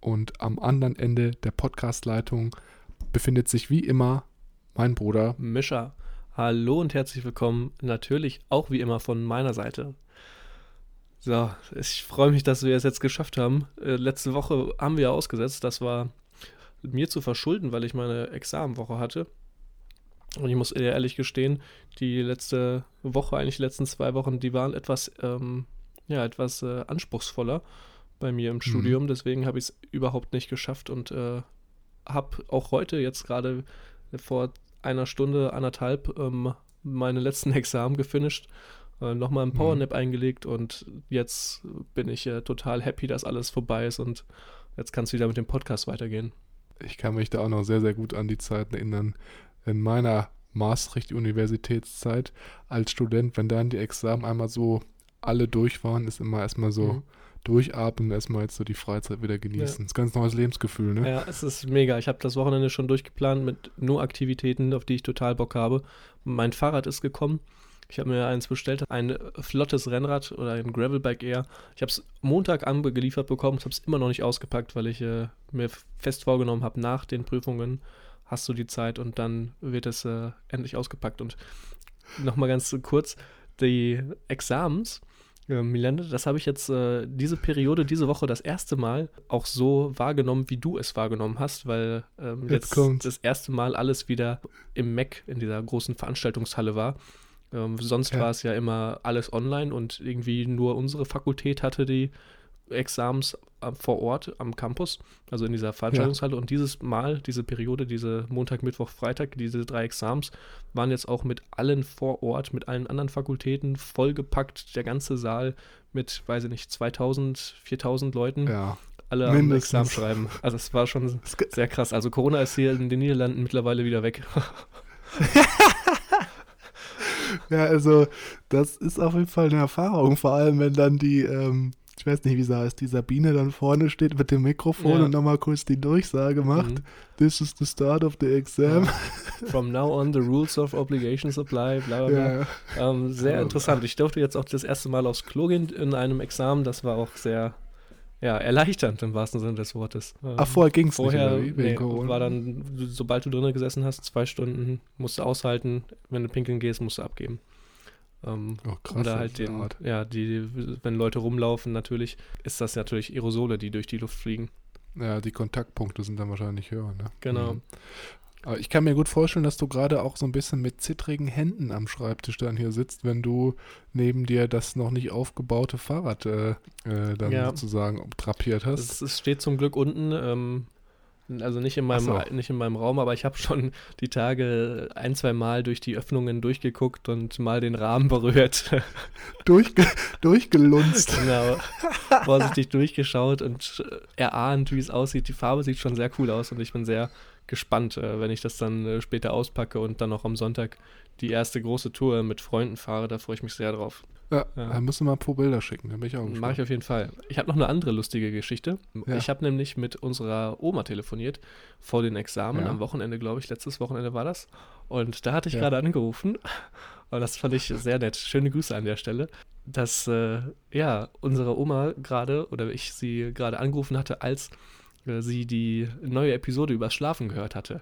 und am anderen Ende der Podcastleitung befindet sich wie immer mein Bruder Mischa. Hallo und herzlich willkommen, natürlich auch wie immer von meiner Seite. So, ich freue mich, dass wir es jetzt geschafft haben. Äh, letzte Woche haben wir ausgesetzt, das war mir zu verschulden, weil ich meine Examenwoche hatte. Und ich muss ehrlich gestehen, die letzte Woche, eigentlich die letzten zwei Wochen, die waren etwas, ähm, ja, etwas äh, anspruchsvoller bei mir im mhm. Studium. Deswegen habe ich es überhaupt nicht geschafft und äh, habe auch heute jetzt gerade vor einer Stunde, anderthalb ähm, meine letzten Examen gefinisht, äh, nochmal einen Powernap mhm. eingelegt und jetzt bin ich äh, total happy, dass alles vorbei ist und jetzt kann es wieder mit dem Podcast weitergehen. Ich kann mich da auch noch sehr, sehr gut an die Zeiten erinnern. In meiner Maastricht-Universitätszeit als Student, wenn dann die Examen einmal so alle durch waren, ist immer erstmal so, mhm durchatmen, erstmal jetzt so die Freizeit wieder genießen. Ja. Das ist ein ganz neues Lebensgefühl, ne? Ja, es ist mega. Ich habe das Wochenende schon durchgeplant mit nur Aktivitäten, auf die ich total Bock habe. Mein Fahrrad ist gekommen. Ich habe mir eins bestellt, ein flottes Rennrad oder ein Gravelbike eher. Ich habe es Montag angeliefert bekommen, habe es immer noch nicht ausgepackt, weil ich äh, mir fest vorgenommen habe, nach den Prüfungen hast du die Zeit und dann wird es äh, endlich ausgepackt. Und nochmal ganz kurz, die Examens, ja, Milende, das habe ich jetzt äh, diese Periode, diese Woche das erste Mal auch so wahrgenommen, wie du es wahrgenommen hast, weil ähm, jetzt, jetzt das erste Mal alles wieder im Mac in dieser großen Veranstaltungshalle war. Ähm, sonst ja. war es ja immer alles online und irgendwie nur unsere Fakultät hatte die Exams vor Ort am Campus, also in dieser Veranstaltungshalle. Ja. Und dieses Mal, diese Periode, diese Montag, Mittwoch, Freitag, diese drei Exams waren jetzt auch mit allen vor Ort, mit allen anderen Fakultäten vollgepackt. Der ganze Saal mit, weiß ich nicht, 2000, 4000 Leuten. Ja. Alle Mindestens. am Examen schreiben. Also es war schon sehr krass. Also Corona ist hier in den Niederlanden mittlerweile wieder weg. ja, also das ist auf jeden Fall eine Erfahrung, vor allem wenn dann die ähm, ich weiß nicht, wie sie heißt, die Sabine dann vorne steht mit dem Mikrofon ja. und nochmal kurz die Durchsage macht. Mhm. This is the start of the exam. Ja. From now on, the rules of obligations apply, bla bla bla. Ja. Ähm, sehr interessant. Ich durfte jetzt auch das erste Mal aufs Klo gehen in einem Examen. Das war auch sehr ja, erleichternd im wahrsten Sinne des Wortes. Ach, vorher ging es nicht, Vorher nee, war dann, sobald du drinnen gesessen hast, zwei Stunden, musst du aushalten. Wenn du pinkeln gehst, musst du abgeben. Ähm, oh, krass, oder halt den, Art. ja, die, wenn Leute rumlaufen, natürlich, ist das natürlich Aerosole, die durch die Luft fliegen. Ja, die Kontaktpunkte sind dann wahrscheinlich höher, ne? Genau. Mhm. Aber ich kann mir gut vorstellen, dass du gerade auch so ein bisschen mit zittrigen Händen am Schreibtisch dann hier sitzt, wenn du neben dir das noch nicht aufgebaute Fahrrad äh, äh, dann ja. sozusagen drapiert hast. Es steht zum Glück unten. Ähm, also nicht in meinem, so. nicht in meinem Raum, aber ich habe schon die Tage ein, zwei Mal durch die Öffnungen durchgeguckt und mal den Rahmen berührt. Durchge durchgelunzt. genau. Vorsichtig durchgeschaut und erahnt, wie es aussieht. Die Farbe sieht schon sehr cool aus und ich bin sehr gespannt, äh, wenn ich das dann äh, später auspacke und dann auch am Sonntag die erste große Tour mit Freunden fahre. Da freue ich mich sehr drauf. Ja, ja. dann müssen wir mal ein paar Bilder schicken, dann bin ich auch gespannt. Mache ich auf jeden Fall. Ich habe noch eine andere lustige Geschichte. Ja. Ich habe nämlich mit unserer Oma telefoniert vor den Examen, ja. am Wochenende, glaube ich, letztes Wochenende war das. Und da hatte ich gerade angerufen und das fand ich sehr nett. Schöne Grüße an der Stelle. Dass, äh, ja, unsere Oma gerade, oder ich sie gerade angerufen hatte, als äh, sie die neue Episode übers Schlafen gehört hatte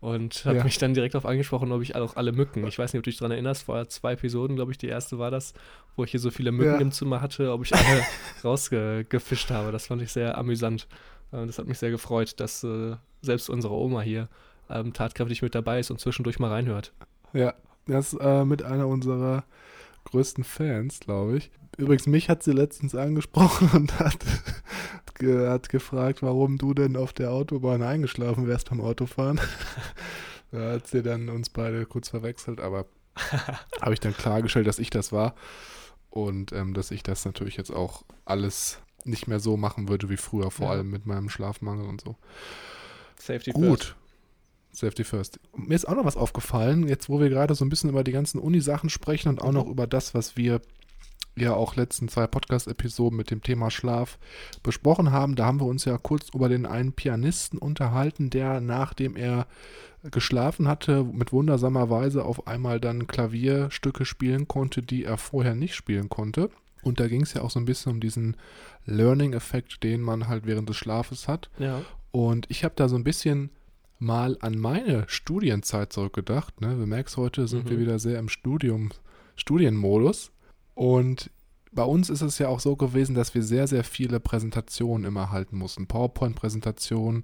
und hat ja. mich dann direkt auf angesprochen, ob ich auch alle Mücken, ich weiß nicht, ob du dich daran erinnerst, vor zwei Episoden, glaube ich, die erste war das, wo ich hier so viele Mücken ja. im Zimmer hatte, ob ich alle rausgefischt habe. Das fand ich sehr amüsant. Äh, das hat mich sehr gefreut, dass äh, selbst unsere Oma hier ähm, tatkräftig mit dabei ist und zwischendurch mal reinhört. Ja, das ist äh, mit einer unserer größten Fans, glaube ich. Übrigens, mich hat sie letztens angesprochen und hat, ge hat gefragt, warum du denn auf der Autobahn eingeschlafen wärst beim Autofahren. da hat sie dann uns beide kurz verwechselt, aber habe ich dann klargestellt, dass ich das war und ähm, dass ich das natürlich jetzt auch alles nicht mehr so machen würde wie früher, vor Ja. allem mit meinem Schlafmangel und so. Safety Gut. first. Safety first. Mir ist auch noch was aufgefallen, jetzt wo wir gerade so ein bisschen über die ganzen Uni-Sachen sprechen und auch noch über das, was wir ja auch letzten zwei Podcast-Episoden mit dem Thema Schlaf besprochen haben. Da haben wir uns ja kurz über den einen Pianisten unterhalten, der nachdem er geschlafen hatte, mit wundersamer Weise auf einmal dann Klavierstücke spielen konnte, die er vorher nicht spielen konnte. Und da ging es ja auch so ein bisschen um diesen Learning-Effekt, den man halt während des Schlafes hat. Ja. Und ich habe da so ein bisschen mal an meine Studienzeit zurückgedacht. Ne? Du merkst, heute sind Mhm. wir wieder sehr im Studium, Studienmodus. Und bei uns ist es ja auch so gewesen, dass wir sehr, sehr viele Präsentationen immer halten mussten. PowerPoint-Präsentationen,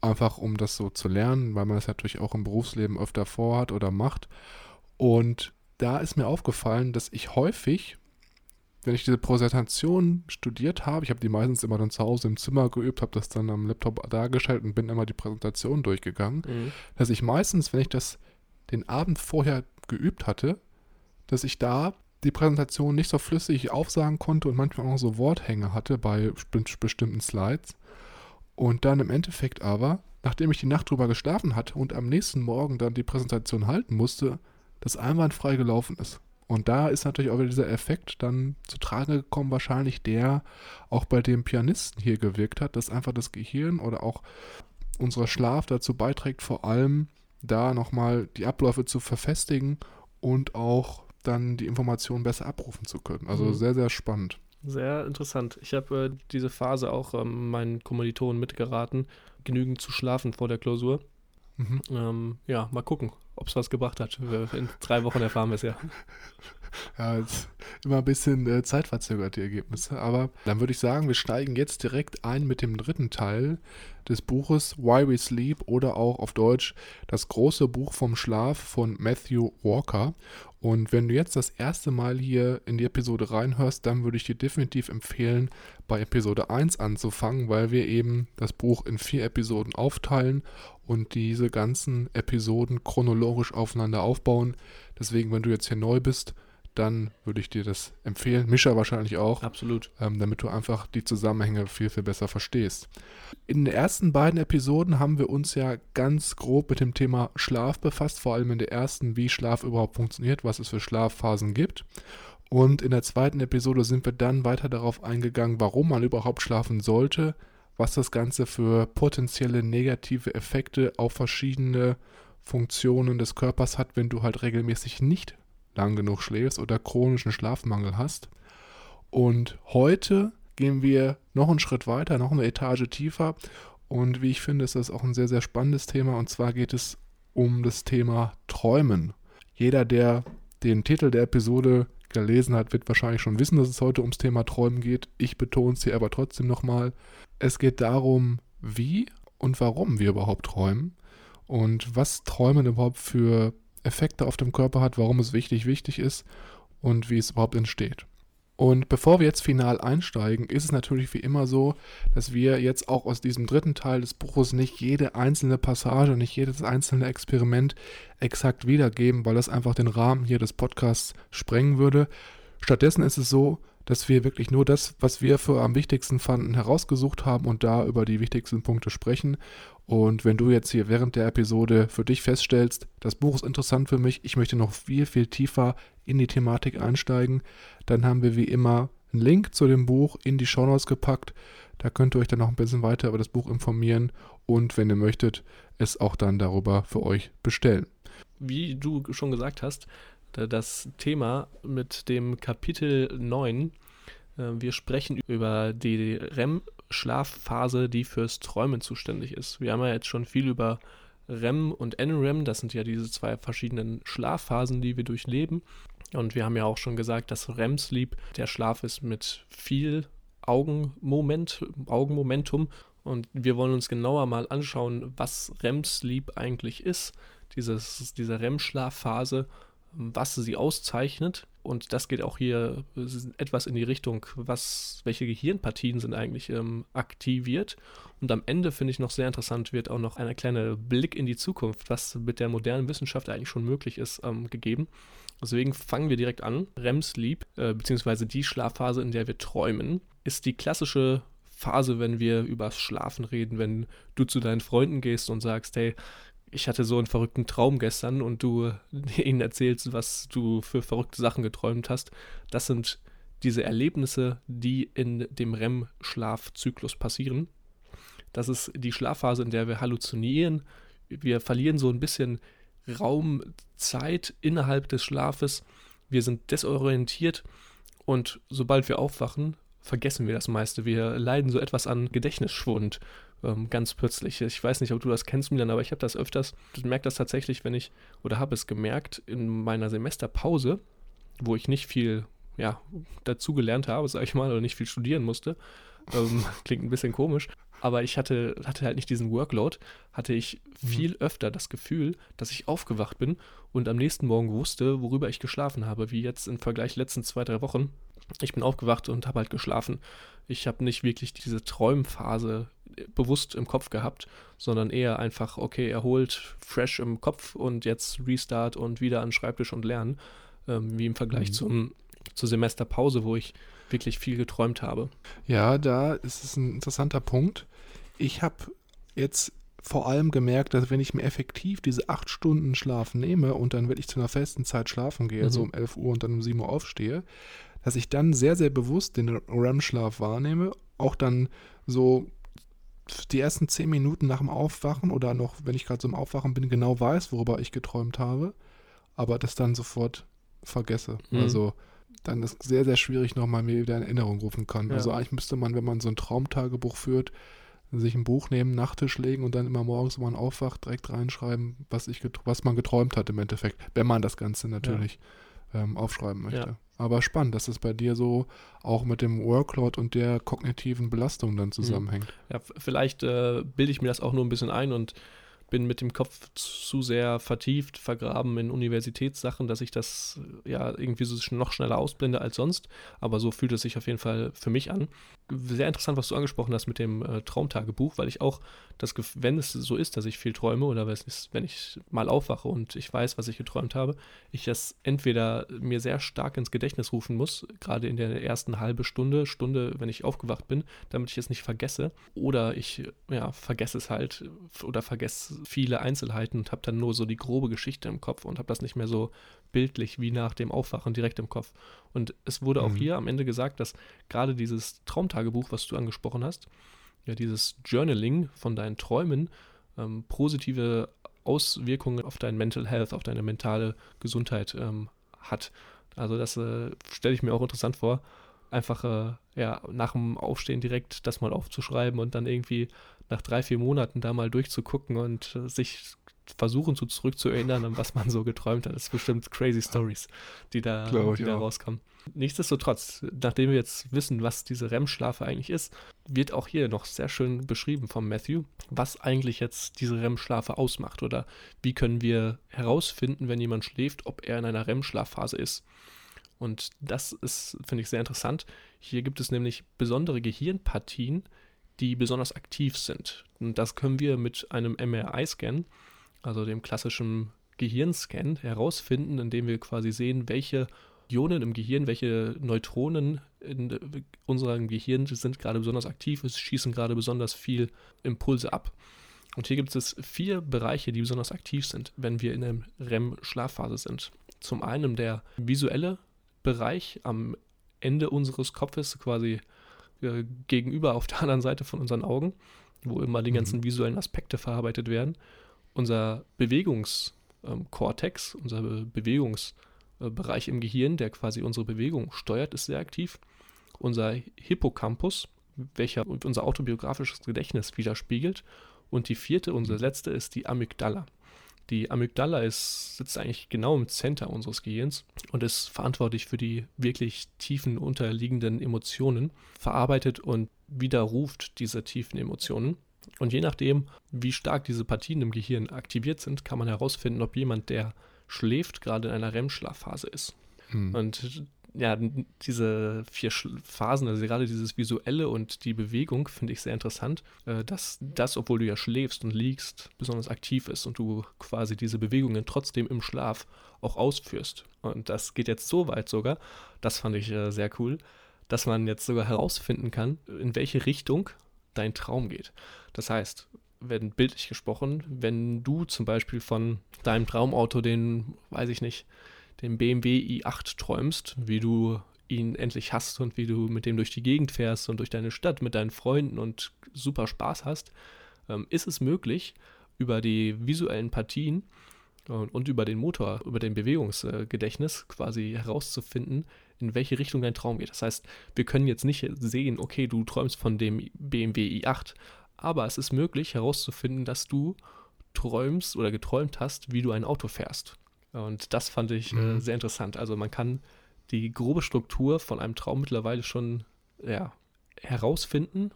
einfach um das so zu lernen, weil man das natürlich auch im Berufsleben öfter vorhat oder macht. Und da ist mir aufgefallen, dass ich häufig, wenn ich diese Präsentation studiert habe, ich habe die meistens immer dann zu Hause im Zimmer geübt, habe das dann am Laptop dargestellt und bin immer die Präsentation durchgegangen, Mhm. dass ich meistens, wenn ich das den Abend vorher geübt hatte, dass ich da die Präsentation nicht so flüssig aufsagen konnte und manchmal auch so Worthänge hatte bei besti- bestimmten Slides. Und dann im Endeffekt aber, nachdem ich die Nacht drüber geschlafen hatte und am nächsten Morgen dann die Präsentation halten musste, das einwandfrei gelaufen ist. Und da ist natürlich auch wieder dieser Effekt dann zu Trage gekommen, wahrscheinlich der auch bei dem Pianisten hier gewirkt hat, dass einfach das Gehirn oder auch unser Schlaf dazu beiträgt, vor allem da nochmal die Abläufe zu verfestigen und auch dann die Informationen besser abrufen zu können. Also Mhm. sehr, sehr spannend. Sehr interessant. Ich habe äh, diese Phase auch ähm, meinen Kommilitonen mitgeraten, genügend zu schlafen vor der Klausur. Mhm. Ähm, ja, mal gucken, ob es was gebracht hat. In drei Wochen erfahren wir es ja. Ja, jetzt immer ein bisschen äh, zeitverzögert, die Ergebnisse. Aber dann würde ich sagen, wir steigen jetzt direkt ein mit dem dritten Teil des Buches Why We Sleep oder auch auf Deutsch das große Buch vom Schlaf von Matthew Walker. Und wenn du jetzt das erste Mal hier in die Episode reinhörst, dann würde ich dir definitiv empfehlen, bei Episode 1 anzufangen, weil wir eben das Buch in vier Episoden aufteilen und diese ganzen Episoden chronologisch aufeinander aufbauen. Deswegen, wenn du jetzt hier neu bist, dann würde ich dir das empfehlen. Mischa wahrscheinlich auch, Absolut. ähm, damit du einfach die Zusammenhänge viel, viel besser verstehst. In den ersten beiden Episoden haben wir uns ja ganz grob mit dem Thema Schlaf befasst, vor allem in der ersten, wie Schlaf überhaupt funktioniert, was es für Schlafphasen gibt. Und in der zweiten Episode sind wir dann weiter darauf eingegangen, warum man überhaupt schlafen sollte, was das Ganze für potenzielle negative Effekte auf verschiedene Funktionen des Körpers hat, wenn du halt regelmäßig nicht lang genug schläfst oder chronischen Schlafmangel hast. Und heute gehen wir noch einen Schritt weiter, noch eine Etage tiefer. Und wie ich finde, ist das auch ein sehr, sehr spannendes Thema. Und zwar geht es um das Thema Träumen. Jeder, der den Titel der Episode gelesen hat, wird wahrscheinlich schon wissen, dass es heute ums Thema Träumen geht. Ich betone es hier aber trotzdem nochmal. Es geht darum, wie und warum wir überhaupt träumen und was Träumen überhaupt für Effekte auf dem Körper hat, warum es wichtig, wichtig ist und wie es überhaupt entsteht. Und bevor wir jetzt final einsteigen, ist es natürlich wie immer so, dass wir jetzt auch aus diesem dritten Teil des Buches nicht jede einzelne Passage, nicht jedes einzelne Experiment exakt wiedergeben, weil das einfach den Rahmen hier des Podcasts sprengen würde. Stattdessen ist es so, dass wir wirklich nur das, was wir für am wichtigsten fanden, herausgesucht haben und da über die wichtigsten Punkte sprechen. Und wenn du jetzt hier während der Episode für dich feststellst, das Buch ist interessant für mich, ich möchte noch viel, viel tiefer in die Thematik einsteigen, dann haben wir wie immer einen Link zu dem Buch in die Shownotes gepackt. Da könnt ihr euch dann noch ein bisschen weiter über das Buch informieren und wenn ihr möchtet, es auch dann darüber für euch bestellen. Wie du schon gesagt hast, da- das Thema mit dem Kapitel 9, äh, wir sprechen über die REM-Schlafphase, die fürs Träumen zuständig ist. Wir haben ja jetzt schon viel über REM und NREM, das sind ja diese zwei verschiedenen Schlafphasen, die wir durchleben. Und wir haben ja auch schon gesagt, dass REM-Sleep der Schlaf ist mit viel Augenmoment, Augenmomentum Und wir wollen uns genauer mal anschauen, was REM-Sleep eigentlich ist, dieses, diese REM-Schlafphase, was sie auszeichnet. Und das geht auch hier etwas in die Richtung, was, welche Gehirnpartien sind eigentlich ähm, aktiviert. Und am Ende finde ich noch sehr interessant, wird auch noch ein kleiner Blick in die Zukunft, was mit der modernen Wissenschaft eigentlich schon möglich ist, ähm, gegeben. Deswegen fangen wir direkt an. REM-Sleep, äh, beziehungsweise die Schlafphase, in der wir träumen, ist die klassische Phase, wenn wir übers Schlafen reden, wenn du zu deinen Freunden gehst und sagst, hey, ich hatte so einen verrückten Traum gestern und du ihnen erzählst, was du für verrückte Sachen geträumt hast. Das sind diese Erlebnisse, die in dem REM-Schlafzyklus passieren. Das ist die Schlafphase, in der wir halluzinieren. Wir verlieren so ein bisschen Raum, Zeit innerhalb des Schlafes. Wir sind desorientiert und sobald wir aufwachen, vergessen wir das meiste. Wir leiden so etwas an Gedächtnisschwund ähm, ganz plötzlich. Ich weiß nicht, ob du das kennst, Milan, aber ich habe das öfters, ich merke das tatsächlich, wenn ich, oder habe es gemerkt in meiner Semesterpause, wo ich nicht viel ja, dazu gelernt habe, sage ich mal, oder nicht viel studieren musste. Ähm, klingt ein bisschen komisch. Aber ich hatte, hatte halt nicht diesen Workload, hatte ich mhm. viel öfter das Gefühl, dass ich aufgewacht bin und am nächsten Morgen wusste, worüber ich geschlafen habe, wie jetzt im Vergleich letzten zwei, drei Wochen. Ich bin aufgewacht und habe halt geschlafen. Ich habe nicht wirklich diese Träumphase bewusst im Kopf gehabt, sondern eher einfach, okay, erholt, fresh im Kopf und jetzt Restart und wieder an den Schreibtisch und lernen, ähm, wie im Vergleich mhm. zum, zur Semesterpause, wo ich wirklich viel geträumt habe. Ja, da ist es ein interessanter Punkt. Ich habe jetzt vor allem gemerkt, dass wenn ich mir effektiv diese acht Stunden Schlaf nehme und dann wirklich zu einer festen Zeit schlafen gehe, mhm. so um 11 Uhr und dann um 7 Uhr aufstehe, dass ich dann sehr, sehr bewusst den REM-Schlaf wahrnehme, auch dann so die ersten 10 Minuten nach dem Aufwachen oder noch, wenn ich gerade so im Aufwachen bin, genau weiß, worüber ich geträumt habe, aber das dann sofort vergesse. Mhm. Also dann ist sehr, sehr schwierig nochmal mir wieder in Erinnerung rufen kann. Ja. Also eigentlich müsste man, wenn man so ein Traumtagebuch führt, sich ein Buch nehmen, Nachttisch legen und dann immer morgens, wenn man aufwacht, direkt reinschreiben, was, ich was man geträumt hat im Endeffekt, wenn man das Ganze natürlich ja. Ähm, aufschreiben möchte. Ja. Aber spannend, dass es bei dir so auch mit dem Workload und der kognitiven Belastung dann mhm. zusammenhängt. Ja, vielleicht äh, bilde ich mir das auch nur ein bisschen ein und bin mit dem Kopf zu sehr vertieft, vergraben in Universitätssachen, dass ich das ja irgendwie so noch schneller ausblende als sonst. Aber so fühlt es sich auf jeden Fall für mich an. Sehr interessant, was du angesprochen hast mit dem äh, Traumtagebuch, weil ich auch das, wenn es so ist, dass ich viel träume oder wenn ich mal aufwache und ich weiß, was ich geträumt habe, ich das entweder mir sehr stark ins Gedächtnis rufen muss, gerade in der ersten halben Stunde, Stunde, wenn ich aufgewacht bin, damit ich es nicht vergesse, oder ich ja, vergesse es halt oder vergesse viele Einzelheiten und habe dann nur so die grobe Geschichte im Kopf und habe das nicht mehr so bildlich wie nach dem Aufwachen direkt im Kopf. Und es wurde auch mhm. hier am Ende gesagt, dass gerade dieses Traumtagebuch, was du angesprochen hast, ja, dieses Journaling von deinen Träumen ähm, positive Auswirkungen auf dein Mental Health, auf deine mentale Gesundheit ähm, hat. Also das äh, stelle ich mir auch interessant vor, einfach äh, ja, nach dem Aufstehen direkt das mal aufzuschreiben und dann irgendwie nach drei, vier Monaten da mal durchzugucken und äh, sich versuchen zu zurückzuerinnern, an was man so geträumt hat. Das sind bestimmt crazy Stories, die da, die da rauskommen. Nichtsdestotrotz, nachdem wir jetzt wissen, was diese REM-Schlafe eigentlich ist, wird auch hier noch sehr schön beschrieben von Matthew, was eigentlich jetzt diese REM-Schlafe ausmacht oder wie können wir herausfinden, wenn jemand schläft, ob er in einer REM-Schlafphase ist. Und das ist, finde ich, sehr interessant. Hier gibt es nämlich besondere Gehirnpartien, die besonders aktiv sind. Und das können wir mit einem MRI-Scan, also dem klassischen Gehirnscan, herausfinden, indem wir quasi sehen, welche Ionen im Gehirn, welche Neutronen in unserem Gehirn sind gerade besonders aktiv, es schießen gerade besonders viel Impulse ab. Und hier gibt es vier Bereiche, die besonders aktiv sind, wenn wir in der REM-Schlafphase sind. Zum einen der visuelle Bereich am Ende unseres Kopfes, quasi äh, gegenüber auf der anderen Seite von unseren Augen, wo immer die ganzen mhm. visuellen Aspekte verarbeitet werden. Unser Bewegungskortex, ähm, unser Bewegungsbereich im Gehirn, der quasi unsere Bewegung steuert, ist sehr aktiv. Unser Hippocampus, welcher unser autobiografisches Gedächtnis widerspiegelt. Und die vierte, unsere mhm. letzte, ist die Amygdala. Die Amygdala ist, sitzt eigentlich genau im Center unseres Gehirns und ist verantwortlich für die wirklich tiefen unterliegenden Emotionen, verarbeitet und widerruft diese tiefen Emotionen. Und je nachdem, wie stark diese Partien im Gehirn aktiviert sind, kann man herausfinden, ob jemand, der schläft, gerade in einer REM-Schlafphase ist. Hm. Und ja, diese vier Phasen, also gerade dieses Visuelle und die Bewegung, finde ich sehr interessant, äh, dass das, obwohl du ja schläfst und liegst, besonders aktiv ist und du quasi diese Bewegungen trotzdem im Schlaf auch ausführst. Und das geht jetzt so weit sogar, das fand ich äh, sehr cool, dass man jetzt sogar herausfinden kann, in welche Richtung dein Traum geht. Das heißt, wenn bildlich gesprochen, wenn du zum Beispiel von deinem Traumauto den, weiß ich nicht, den BMW i8 träumst, wie du ihn endlich hast und wie du mit dem durch die Gegend fährst und durch deine Stadt mit deinen Freunden und super Spaß hast, ähm, ist es möglich, über die visuellen Partien und, und über den Motor, über den Bewegungsgedächtnis quasi herauszufinden, in welche Richtung dein Traum geht. Das heißt, wir können jetzt nicht sehen, okay, du träumst von dem BMW i8, aber es ist möglich herauszufinden, dass du träumst oder geträumt hast, wie du ein Auto fährst. Und das fand ich äh, mhm. äh, sehr interessant. Also man kann die grobe Struktur von einem Traum mittlerweile schon ja, herausfinden.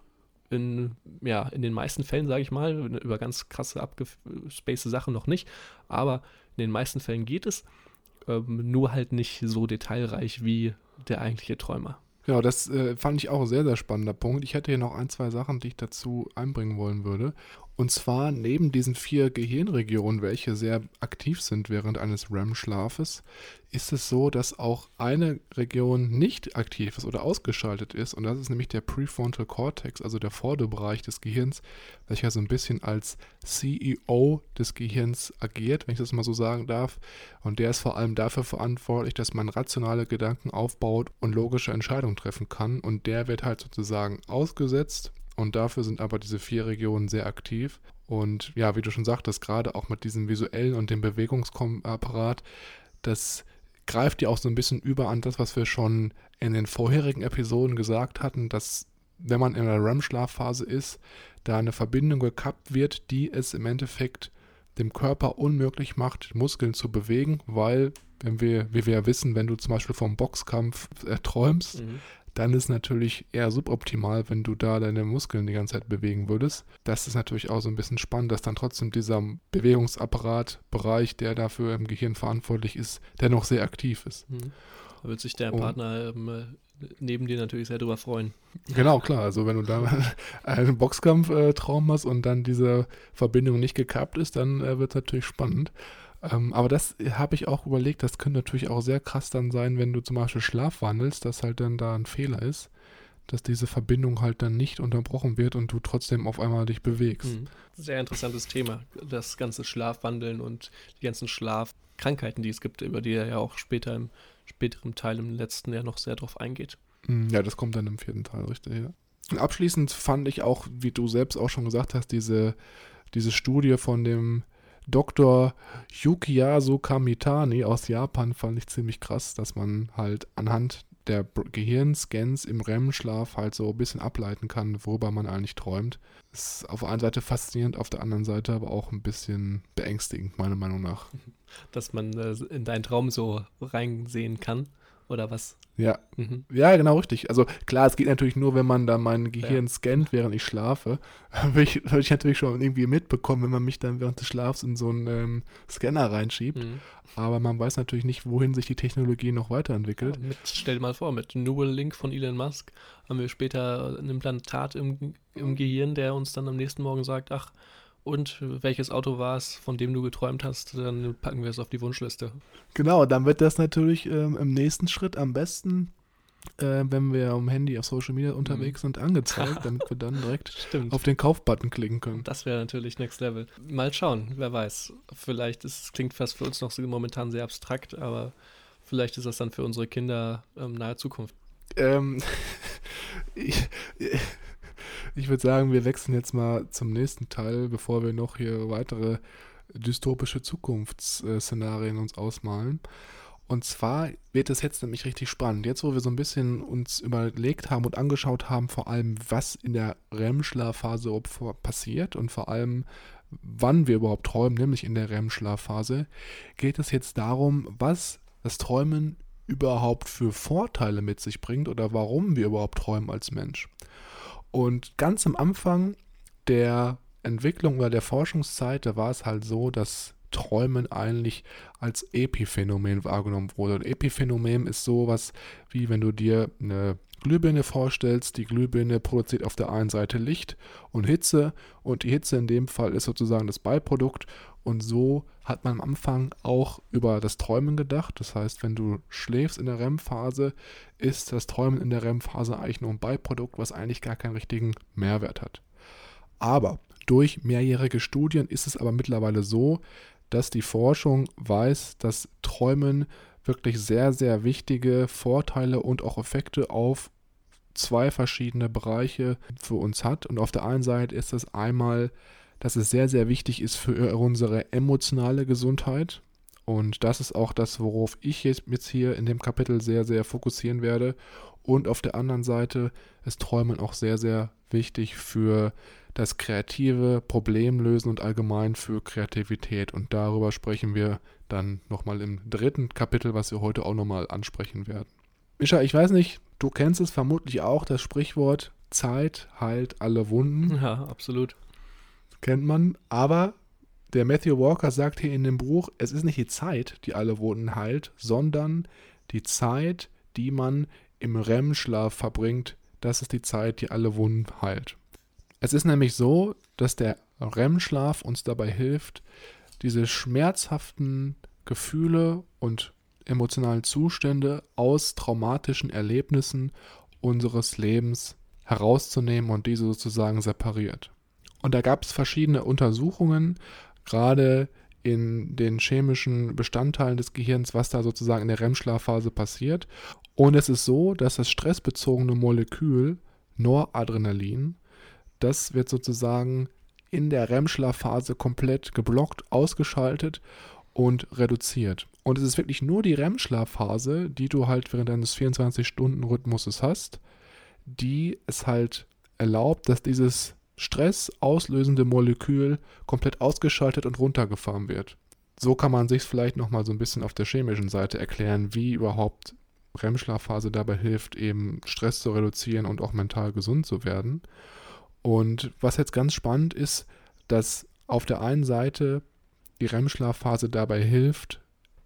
In, ja, in den meisten Fällen, sage ich mal, über ganz krasse, abgespacede Sachen noch nicht. Aber in den meisten Fällen geht es. Ähm, nur halt nicht so detailreich wie der eigentliche Träumer. Genau, das äh, fand ich auch ein sehr, sehr spannender Punkt. Ich hätte hier noch ein, zwei Sachen, die ich dazu einbringen wollen würde. Und zwar neben diesen vier Gehirnregionen, welche sehr aktiv sind während eines REM-Schlafes, ist es so, dass auch eine Region nicht aktiv ist oder ausgeschaltet ist. Und das ist nämlich der Prefrontal Cortex, also der Vorderbereich des Gehirns, welcher so ein bisschen als CEO des Gehirns agiert, wenn ich das mal so sagen darf. Und der ist vor allem dafür verantwortlich, dass man rationale Gedanken aufbaut und logische Entscheidungen treffen kann. Und der wird halt sozusagen ausgesetzt und dafür sind aber diese vier Regionen sehr aktiv. Und ja, wie du schon sagtest, gerade auch mit diesem visuellen und dem Bewegungsapparat, das greift ja auch so ein bisschen über an das, was wir schon in den vorherigen Episoden gesagt hatten, dass wenn man in einer REM-Schlafphase ist, da eine Verbindung gekappt wird, die es im Endeffekt dem Körper unmöglich macht, Muskeln zu bewegen, weil, wenn wir, wie wir ja wissen, wenn du zum Beispiel vom Boxkampf äh, träumst, mhm dann ist natürlich eher suboptimal, wenn du da deine Muskeln die ganze Zeit bewegen würdest. Das ist natürlich auch so ein bisschen spannend, dass dann trotzdem dieser Bewegungsapparatbereich, der dafür im Gehirn verantwortlich ist, dennoch sehr aktiv ist. Mhm. Da wird sich der Partner ähm, neben dir natürlich sehr drüber freuen. Genau, klar. Also wenn du da einen Boxkampf-Traum hast und dann diese Verbindung nicht gekappt ist, dann äh, wird es natürlich spannend. Ähm, aber das habe ich auch überlegt, das könnte natürlich auch sehr krass dann sein, wenn du zum Beispiel Schlaf wandelst, dass halt dann da ein Fehler ist, dass diese Verbindung halt dann nicht unterbrochen wird und du trotzdem auf einmal dich bewegst. Mhm. Sehr interessantes Thema, das ganze Schlafwandeln und die ganzen Schlafkrankheiten, die es gibt, über die er ja auch später im späteren Teil im letzten Jahr noch sehr drauf eingeht. Mhm, ja, das kommt dann im vierten Teil, richtig, ja. Und abschließend fand ich auch, wie du selbst auch schon gesagt hast, diese, diese Studie von dem Dr. Yukiyasu Kamitani aus Japan fand ich ziemlich krass, dass man halt anhand der Gehirnscans im REM-Schlaf halt so ein bisschen ableiten kann, worüber man eigentlich träumt. Ist auf der einen Seite faszinierend, auf der anderen Seite aber auch ein bisschen beängstigend, meiner Meinung nach. Dass man äh, in deinen Traum so reinsehen kann oder was? Ja. Mhm. Ja, genau, richtig. Also klar, es geht natürlich nur, wenn man da mein Gehirn ja. scannt, während ich schlafe. Habe ich, hab ich natürlich schon irgendwie mitbekommen, wenn man mich dann während des Schlafs in so einen ähm, Scanner reinschiebt. Mhm. Aber man weiß natürlich nicht, wohin sich die Technologie noch weiterentwickelt. Ja, mit, stell dir mal vor, mit Neuralink von Elon Musk haben wir später ein Implantat im, im Gehirn, der uns dann am nächsten Morgen sagt, ach, und welches Auto war es, von dem du geträumt hast, dann packen wir es auf die Wunschliste. Genau, dann wird das natürlich ähm, im nächsten Schritt am besten, äh, wenn wir am Handy auf Social Media unterwegs mhm. sind, angezeigt, damit wir dann direkt auf den Kaufbutton klicken können. Das wäre natürlich Next Level. Mal schauen, wer weiß. Vielleicht ist, klingt fast für uns noch momentan sehr abstrakt, aber vielleicht ist das dann für unsere Kinder ähm, nahe Zukunft. Ähm, ich, ich würde sagen, wir wechseln jetzt mal zum nächsten Teil, bevor wir noch hier weitere dystopische Zukunftsszenarien uns ausmalen. Und zwar wird es jetzt nämlich richtig spannend. Jetzt, wo wir so ein bisschen uns überlegt haben und angeschaut haben, vor allem, was in der REM-Schlafphase passiert und vor allem, wann wir überhaupt träumen, nämlich in der REM-Schlafphase, geht es jetzt darum, was das Träumen überhaupt für Vorteile mit sich bringt oder warum wir überhaupt träumen als Mensch. Und ganz am Anfang der Entwicklung oder der Forschungszeit, da war es halt so, dass Träumen eigentlich als Epiphänomen wahrgenommen wurde. Und Epiphänomen ist sowas wie wenn du dir eine Glühbirne vorstellst. Die Glühbirne produziert auf der einen Seite Licht und Hitze und die Hitze in dem Fall ist sozusagen das Beiprodukt. Und so hat man am Anfang auch über das Träumen gedacht. Das heißt, wenn du schläfst in der REM-Phase, ist das Träumen in der REM-Phase eigentlich nur ein Beiprodukt, was eigentlich gar keinen richtigen Mehrwert hat. Aber durch mehrjährige Studien ist es aber mittlerweile so, dass die Forschung weiß, dass Träumen wirklich sehr, sehr wichtige Vorteile und auch Effekte auf zwei verschiedene Bereiche für uns hat. Und auf der einen Seite ist es einmal, dass es sehr, sehr wichtig ist für unsere emotionale Gesundheit. Und das ist auch das, worauf ich jetzt hier in dem Kapitel sehr, sehr fokussieren werde. Und auf der anderen Seite ist Träumen auch sehr, sehr wichtig für das kreative Problemlösen und allgemein für Kreativität. Und darüber sprechen wir dann nochmal im dritten Kapitel, was wir heute auch nochmal ansprechen werden. Mischa, ich weiß nicht, du kennst es vermutlich auch, das Sprichwort Zeit heilt alle Wunden. Ja, absolut. Kennt man, aber der Matthew Walker sagt hier in dem Buch, es ist nicht die Zeit, die alle Wunden heilt, sondern die Zeit, die man im REM-Schlaf verbringt, das ist die Zeit, die alle Wunden heilt. Es ist nämlich so, dass der REM-Schlaf uns dabei hilft, diese schmerzhaften Gefühle und emotionalen Zustände aus traumatischen Erlebnissen unseres Lebens herauszunehmen und diese sozusagen separiert. Und da gab es verschiedene Untersuchungen, gerade in den chemischen Bestandteilen des Gehirns, was da sozusagen in der REM-Schlafphase passiert. Und es ist so, dass das stressbezogene Molekül Noradrenalin das wird sozusagen in der REM-Schlafphase komplett geblockt, ausgeschaltet und reduziert. Und es ist wirklich nur die REM-Schlafphase, die du halt während deines 24-Stunden-Rhythmuses hast, die es halt erlaubt, dass dieses Stress auslösende Molekül komplett ausgeschaltet und runtergefahren wird. So kann man sich vielleicht nochmal so ein bisschen auf der chemischen Seite erklären, wie überhaupt REM-Schlafphase dabei hilft, eben Stress zu reduzieren und auch mental gesund zu werden. Und was jetzt ganz spannend ist, dass auf der einen Seite die REM-Schlafphase dabei hilft,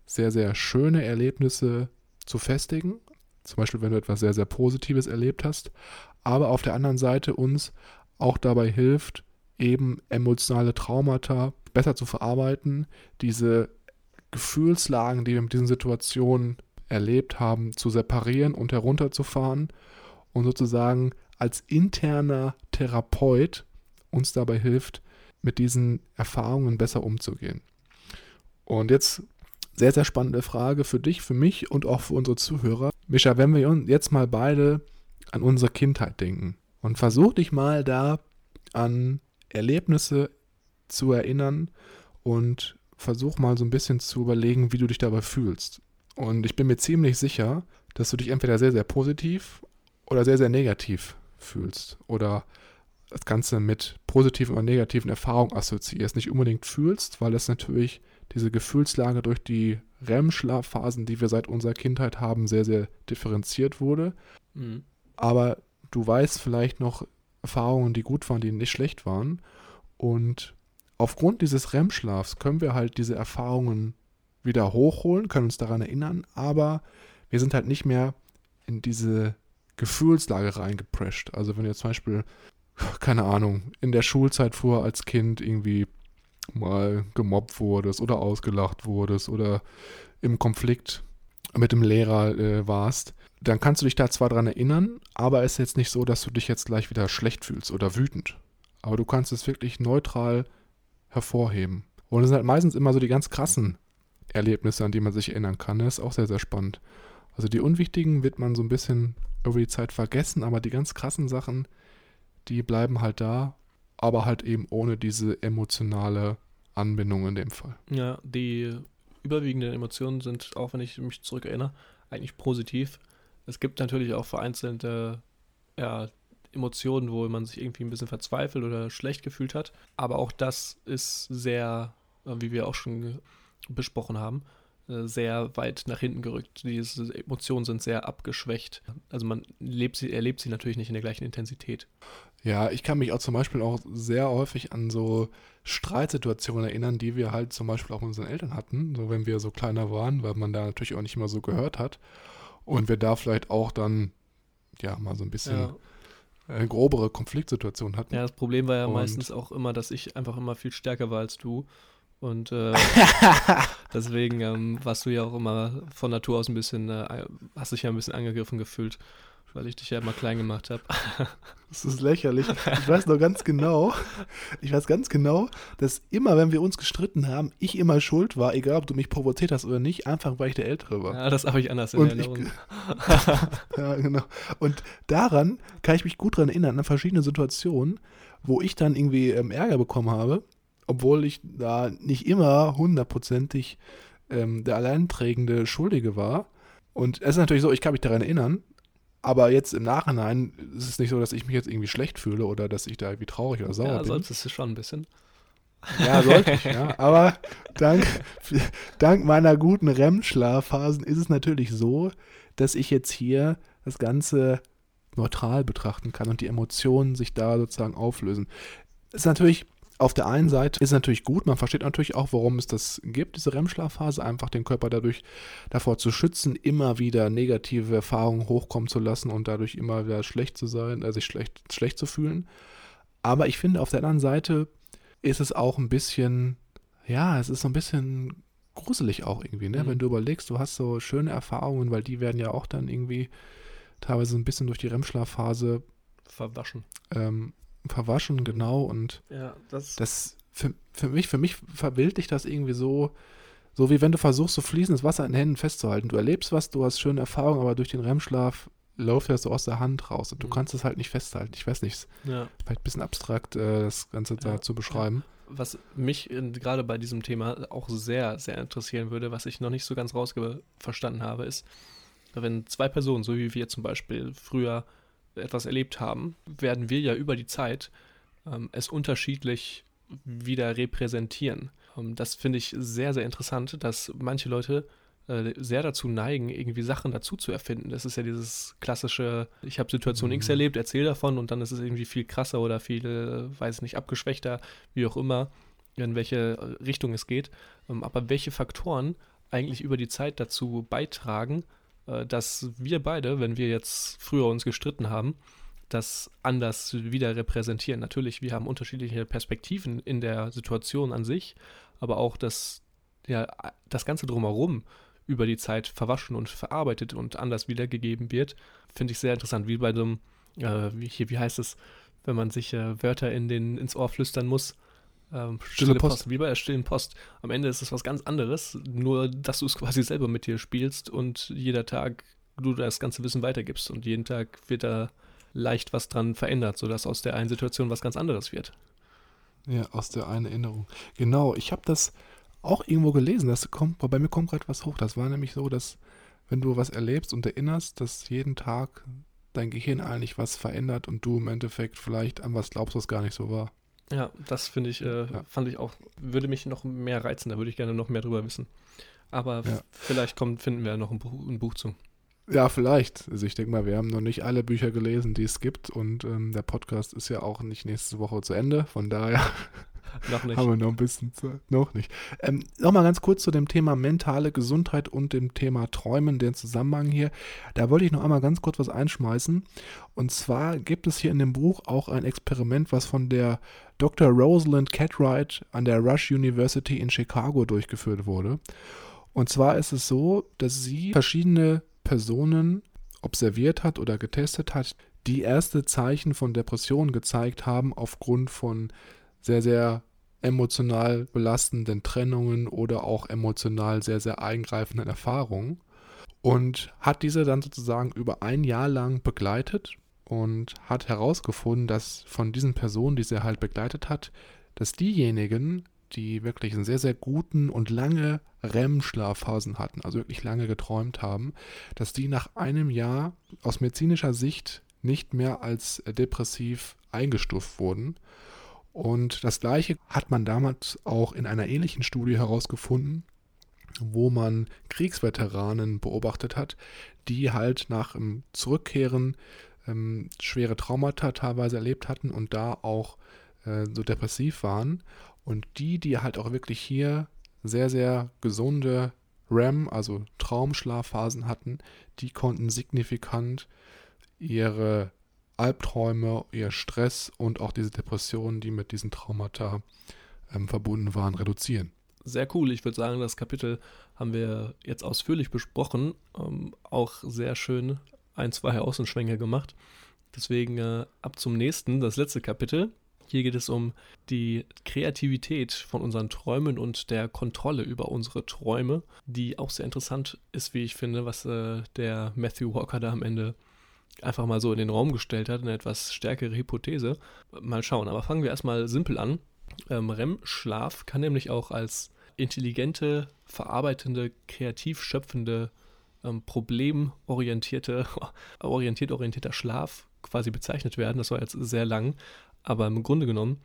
sehr, sehr schöne Erlebnisse zu festigen. Zum Beispiel, wenn du etwas sehr, sehr Positives erlebt hast. Aber auf der anderen Seite uns auch dabei hilft, eben emotionale Traumata besser zu verarbeiten, diese Gefühlslagen, die wir mit diesen Situationen erlebt haben, zu separieren und herunterzufahren und sozusagen als interner Therapeut uns dabei hilft, mit diesen Erfahrungen besser umzugehen. Und jetzt sehr, sehr spannende Frage für dich, für mich und auch für unsere Zuhörer. Mischa, wenn wir jetzt mal beide an unsere Kindheit denken und versuch dich mal da an Erlebnisse zu erinnern und versuch mal so ein bisschen zu überlegen, wie du dich dabei fühlst. Und ich bin mir ziemlich sicher, dass du dich entweder sehr, sehr positiv oder sehr, sehr negativ fühlst oder das Ganze mit positiven oder negativen Erfahrungen assoziierst, nicht unbedingt fühlst, weil es natürlich diese Gefühlslage durch die REM-Schlafphasen, die wir seit unserer Kindheit haben, sehr, sehr differenziert wurde. Mhm. Aber du weißt vielleicht noch Erfahrungen, die gut waren, die nicht schlecht waren. Und aufgrund dieses REM-Schlafs können wir halt diese Erfahrungen wieder hochholen, können uns daran erinnern, aber wir sind halt nicht mehr in diese Gefühlslage reingeprescht. Also wenn jetzt zum Beispiel, keine Ahnung, in der Schulzeit vorher als Kind irgendwie mal gemobbt wurdest oder ausgelacht wurdest oder im Konflikt mit dem Lehrer äh, warst, dann kannst du dich da zwar dran erinnern, aber es ist jetzt nicht so, dass du dich jetzt gleich wieder schlecht fühlst oder wütend. Aber du kannst es wirklich neutral hervorheben. Und es sind halt meistens immer so die ganz krassen Erlebnisse, an die man sich erinnern kann. Das ist auch sehr, sehr spannend. Also die unwichtigen wird man so ein bisschen über die Zeit vergessen, aber die ganz krassen Sachen, die bleiben halt da, aber halt eben ohne diese emotionale Anbindung in dem Fall. Ja, die überwiegenden Emotionen sind, auch wenn ich mich zurückerinnere, eigentlich positiv. Es gibt natürlich auch vereinzelte ja, Emotionen, wo man sich irgendwie ein bisschen verzweifelt oder schlecht gefühlt hat. Aber auch das ist sehr, äh, wie wir auch schon besprochen haben, äh, sehr weit nach hinten gerückt. Diese Emotionen sind sehr abgeschwächt. Also man lebt sie, erlebt sie natürlich nicht in der gleichen Intensität. Ja, ich kann mich auch zum Beispiel auch sehr häufig an so Streitsituationen erinnern, die wir halt zum Beispiel auch mit unseren Eltern hatten, so wenn wir so kleiner waren, weil man da natürlich auch nicht immer so gehört hat. Und wir da vielleicht auch dann, ja, mal so ein bisschen Ja. eine grobere Konfliktsituation hatten. Ja, das Problem war ja Und- meistens auch immer, dass ich einfach immer viel stärker war als du. Und äh, deswegen ähm, warst du ja auch immer von Natur aus ein bisschen, äh, hast dich ja ein bisschen angegriffen gefühlt, weil ich dich ja immer klein gemacht habe. Das ist lächerlich. Ich weiß noch ganz genau, ich weiß ganz genau, dass immer, wenn wir uns gestritten haben, ich immer schuld war, egal ob du mich provoziert hast oder nicht, einfach weil ich der Ältere war. Ja, das habe ich anders in Und ich- Erinnerung. Ja, genau. Und daran kann ich mich gut dran erinnern, an verschiedene Situationen, wo ich dann irgendwie ähm, Ärger bekommen habe, obwohl ich da nicht immer hundertprozentig ähm, der alleinträgende Schuldige war. Und es ist natürlich so, ich kann mich daran erinnern, aber jetzt im Nachhinein ist es nicht so, dass ich mich jetzt irgendwie schlecht fühle oder dass ich da irgendwie traurig oder sauer Ja, bin. solltest du schon ein bisschen. Ja, sollte ich, ja. Aber dank, dank meiner guten REM-Schlafphasen ist es natürlich so, dass ich jetzt hier das Ganze neutral betrachten kann und die Emotionen sich da sozusagen auflösen. Ist natürlich, auf der einen Seite ist es natürlich gut, man versteht natürlich auch, warum es das gibt, diese REM-Schlafphase, einfach den Körper dadurch davor zu schützen, immer wieder negative Erfahrungen hochkommen zu lassen und dadurch immer wieder schlecht zu sein, äh, sich schlecht, schlecht zu fühlen. Aber ich finde, auf der anderen Seite ist es auch ein bisschen, ja, es ist so ein bisschen gruselig auch irgendwie, ne? Mhm. Wenn du überlegst, du hast so schöne Erfahrungen, weil die werden ja auch dann irgendwie teilweise ein bisschen durch die REM-Schlafphase Verwaschen. ähm, verwaschen, genau. Und Ja, das, das für, für mich, für mich verbildlicht das irgendwie so, so wie wenn du versuchst, so fließendes Wasser in den Händen festzuhalten. Du erlebst was, du hast schöne Erfahrungen, aber durch den REM-Schlaf läuft das so aus der Hand raus und du Mhm. kannst es halt nicht festhalten. Ich weiß nicht, ja. vielleicht ein bisschen abstrakt, äh, das Ganze da Ja, zu beschreiben. Was mich gerade bei diesem Thema auch sehr, sehr interessieren würde, was ich noch nicht so ganz rausge verstanden habe, ist, wenn zwei Personen, so wie wir zum Beispiel früher etwas erlebt haben, werden wir ja über die Zeit ähm, es unterschiedlich wieder repräsentieren. Ähm, das finde ich sehr, sehr interessant, dass manche Leute äh, sehr dazu neigen, irgendwie Sachen dazu zu erfinden. Das ist ja dieses klassische, ich habe Situation X Mhm. erlebt, erzähl davon und dann ist es irgendwie viel krasser oder viel, äh, weiß nicht, abgeschwächter, wie auch immer, in welche Richtung es geht. Ähm, aber welche Faktoren eigentlich über die Zeit dazu beitragen, äh, dass wir beide, wenn wir jetzt früher uns gestritten haben, das anders wieder repräsentieren. Natürlich, wir haben unterschiedliche Perspektiven in der Situation an sich, aber auch das, ja, das Ganze drumherum über die Zeit verwaschen und verarbeitet und anders wiedergegeben wird, finde ich sehr interessant. Wie bei dem, äh, wie, hier, wie heißt es, wenn man sich äh, Wörter in den, ins Ohr flüstern muss. Ähm, Stille Post. Wie bei der stillen Post. Am Ende ist es was ganz anderes, nur dass du es quasi selber mit dir spielst und jeder Tag du das ganze Wissen weitergibst und jeden Tag wird da leicht was dran verändert, sodass aus der einen Situation was ganz anderes wird. Ja, aus der einen Erinnerung. Genau, ich habe das auch irgendwo gelesen. Das kommt, bei mir kommt gerade was hoch. Das war nämlich so, dass wenn du was erlebst und erinnerst, dass jeden Tag dein Gehirn eigentlich was verändert und du im Endeffekt vielleicht an was glaubst, was gar nicht so war. Ja, das finde ich, äh, Ja. fand ich auch, würde mich noch mehr reizen, da würde ich gerne noch mehr drüber wissen. Aber Ja. vielleicht kommt, finden wir noch ein Buch, ein Buch zu. Ja, vielleicht. Also ich denke mal, wir haben noch nicht alle Bücher gelesen, die es gibt und ähm, der Podcast ist ja auch nicht nächste Woche zu Ende. Von daher Noch nicht. haben wir noch ein bisschen Zeit. Noch nicht. Ähm, Nochmal ganz kurz zu dem Thema mentale Gesundheit und dem Thema Träumen, den Zusammenhang hier. Da wollte ich noch einmal ganz kurz was einschmeißen. Und zwar gibt es hier in dem Buch auch ein Experiment, was von der Dr. Rosalind Cartwright an der Rush University in Chicago durchgeführt wurde. Und zwar ist es so, dass sie verschiedene Personen observiert hat oder getestet hat, die erste Zeichen von Depressionen gezeigt haben aufgrund von sehr, sehr emotional belastenden Trennungen oder auch emotional sehr, sehr eingreifenden Erfahrungen. Und hat diese dann sozusagen über ein Jahr lang begleitet und hat herausgefunden, dass von diesen Personen, die sie halt begleitet hat, dass diejenigen, die wirklich einen sehr, sehr guten und lange REM-Schlafphasen hatten, also wirklich lange geträumt haben, dass die nach einem Jahr aus medizinischer Sicht nicht mehr als depressiv eingestuft wurden. Und das gleiche hat man damals auch in einer ähnlichen Studie herausgefunden, wo man Kriegsveteranen beobachtet hat, die halt nach dem Zurückkehren ähm, schwere Traumata teilweise erlebt hatten und da auch äh, so depressiv waren. Und die, die halt auch wirklich hier sehr, sehr gesunde REM, also Traumschlafphasen hatten, die konnten signifikant ihre Albträume, ihr Stress und auch diese Depressionen, die mit diesen Traumata ähm, verbunden waren, reduzieren. Sehr cool. Ich würde sagen, das Kapitel haben wir jetzt ausführlich besprochen. Ähm, auch sehr schön ein, zwei Außenschwänge gemacht. Deswegen äh, ab zum nächsten, das letzte Kapitel. Hier geht es um die Kreativität von unseren Träumen und der Kontrolle über unsere Träume, die auch sehr interessant ist, wie ich finde, was äh, der Matthew Walker da am Ende einfach mal so in den Raum gestellt hat, eine etwas stärkere Hypothese. Mal schauen, aber fangen wir erstmal simpel an. Ähm, REM-Schlaf kann nämlich auch als intelligente, verarbeitende, kreativ schöpfende, ähm, problemorientierte, orientiert orientierter Schlaf quasi bezeichnet werden. Das war jetzt sehr lang, aber im Grunde genommen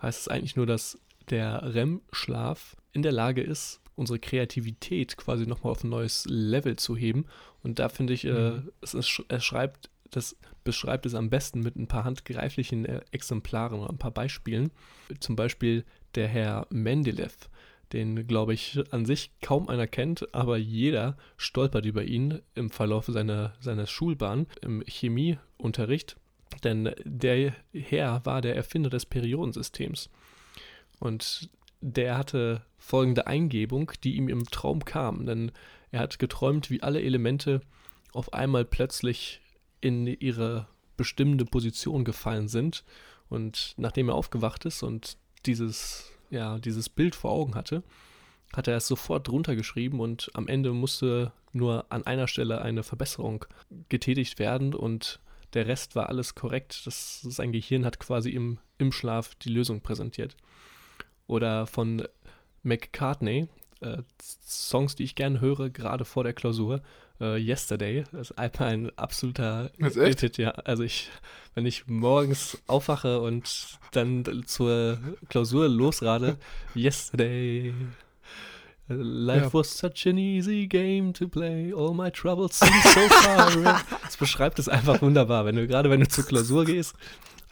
heißt es eigentlich nur, dass der REM-Schlaf in der Lage ist, unsere Kreativität quasi nochmal auf ein neues Level zu heben. Und da finde ich, äh, mhm. es, ist, es schreibt, das beschreibt es am besten mit ein paar handgreiflichen äh, Exemplaren oder ein paar Beispielen. Zum Beispiel der Herr Mendeleev, den, glaube ich, an sich kaum einer kennt, aber jeder stolpert über ihn im Verlauf seiner, seiner Schulbahn im Chemieunterricht. Denn der Herr war der Erfinder des Periodensystems. Und der hatte folgende Eingebung, die ihm im Traum kam. Denn er hat geträumt, wie alle Elemente auf einmal plötzlich in ihre bestimmte Position gefallen sind. Und nachdem er aufgewacht ist und dieses, ja, dieses Bild vor Augen hatte, hat er es sofort drunter geschrieben und am Ende musste nur an einer Stelle eine Verbesserung getätigt werden und der Rest war alles korrekt. Das, sein Gehirn hat quasi im, im Schlaf die Lösung präsentiert. Oder von McCartney, äh, Songs, die ich gerne höre, gerade vor der Klausur. Äh, Yesterday ist einfach ein absoluter Hit, ja. Also ich, wenn ich morgens aufwache und dann zur Klausur losrade, Yesterday. Life ja. was such an easy game to play, all my troubles seem so far away. Das beschreibt es einfach wunderbar. Wenn du gerade, wenn du zur Klausur gehst,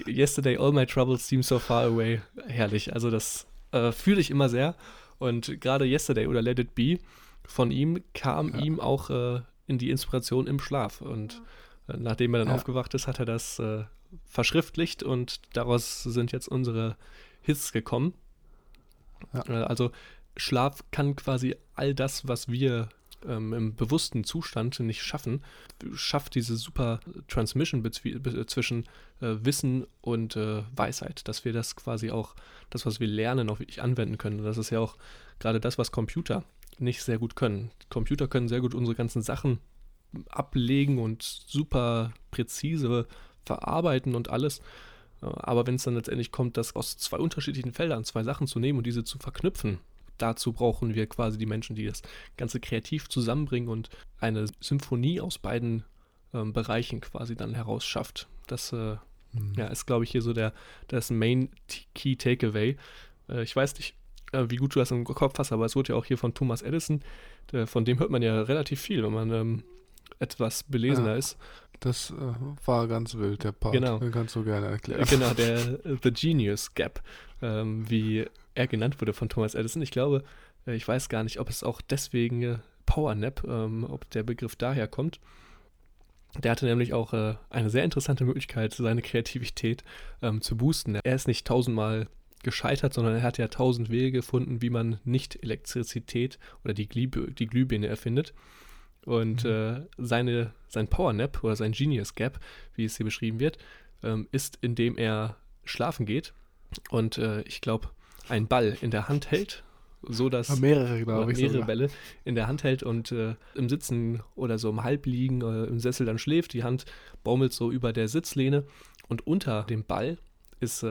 Yesterday, all my troubles seem so far away. Herrlich. Also das äh, fühle ich immer sehr. Und gerade Yesterday oder Let It Be von ihm kam ja. ihm auch äh, in die Inspiration im Schlaf. Und äh, nachdem er dann ja. aufgewacht ist, hat er das äh, verschriftlicht und daraus sind jetzt unsere Hits gekommen. Ja. Äh, also Schlaf kann quasi all das, was wir ähm, im bewussten Zustand nicht schaffen, schafft diese super Transmission zwischen äh, Wissen und äh, Weisheit, dass wir das quasi auch, das, was wir lernen, auch wirklich anwenden können. Und das ist ja auch gerade das, was Computer nicht sehr gut können. Computer können sehr gut unsere ganzen Sachen ablegen und super präzise verarbeiten und alles. Aber wenn es dann letztendlich kommt, das aus zwei unterschiedlichen Feldern zwei Sachen zu nehmen und diese zu verknüpfen, dazu brauchen wir quasi die Menschen, die das Ganze kreativ zusammenbringen und eine Symphonie aus beiden ähm, Bereichen quasi dann herausschafft. Das äh, mhm. ja, ist, glaube ich, hier so der das Main Key Takeaway. Äh, ich weiß nicht, äh, wie gut du das im Kopf hast, aber es wurde ja auch hier von Thomas Edison, der, von dem hört man ja relativ viel, wenn man ähm, etwas belesener ja, ist. Das äh, war ganz wild, der Part. Genau. Den kannst du gerne erklären. Genau, der The Genius Gap, ähm, wie er genannt wurde von Thomas Edison. Ich glaube, äh, ich weiß gar nicht, ob es auch deswegen äh, Power Nap, ähm, ob der Begriff daher kommt. Der hatte nämlich auch äh, eine sehr interessante Möglichkeit, seine Kreativität ähm, zu boosten. Er ist nicht tausendmal gescheitert, sondern er hat ja tausend Wege gefunden, wie man nicht Elektrizität oder die, Glüh die Glühbirne erfindet. Und mhm. äh, seine, sein Power Nap oder sein Genius Gap, wie es hier beschrieben wird, ähm, ist, indem er schlafen geht und äh, ich glaube, einen Ball in der Hand hält, so dass mehrere, glaube ich, mehrere sogar. Bälle in der Hand hält und äh, im Sitzen oder so im Halbliegen oder im Sessel dann schläft. Die Hand baumelt so über der Sitzlehne und unter dem Ball ist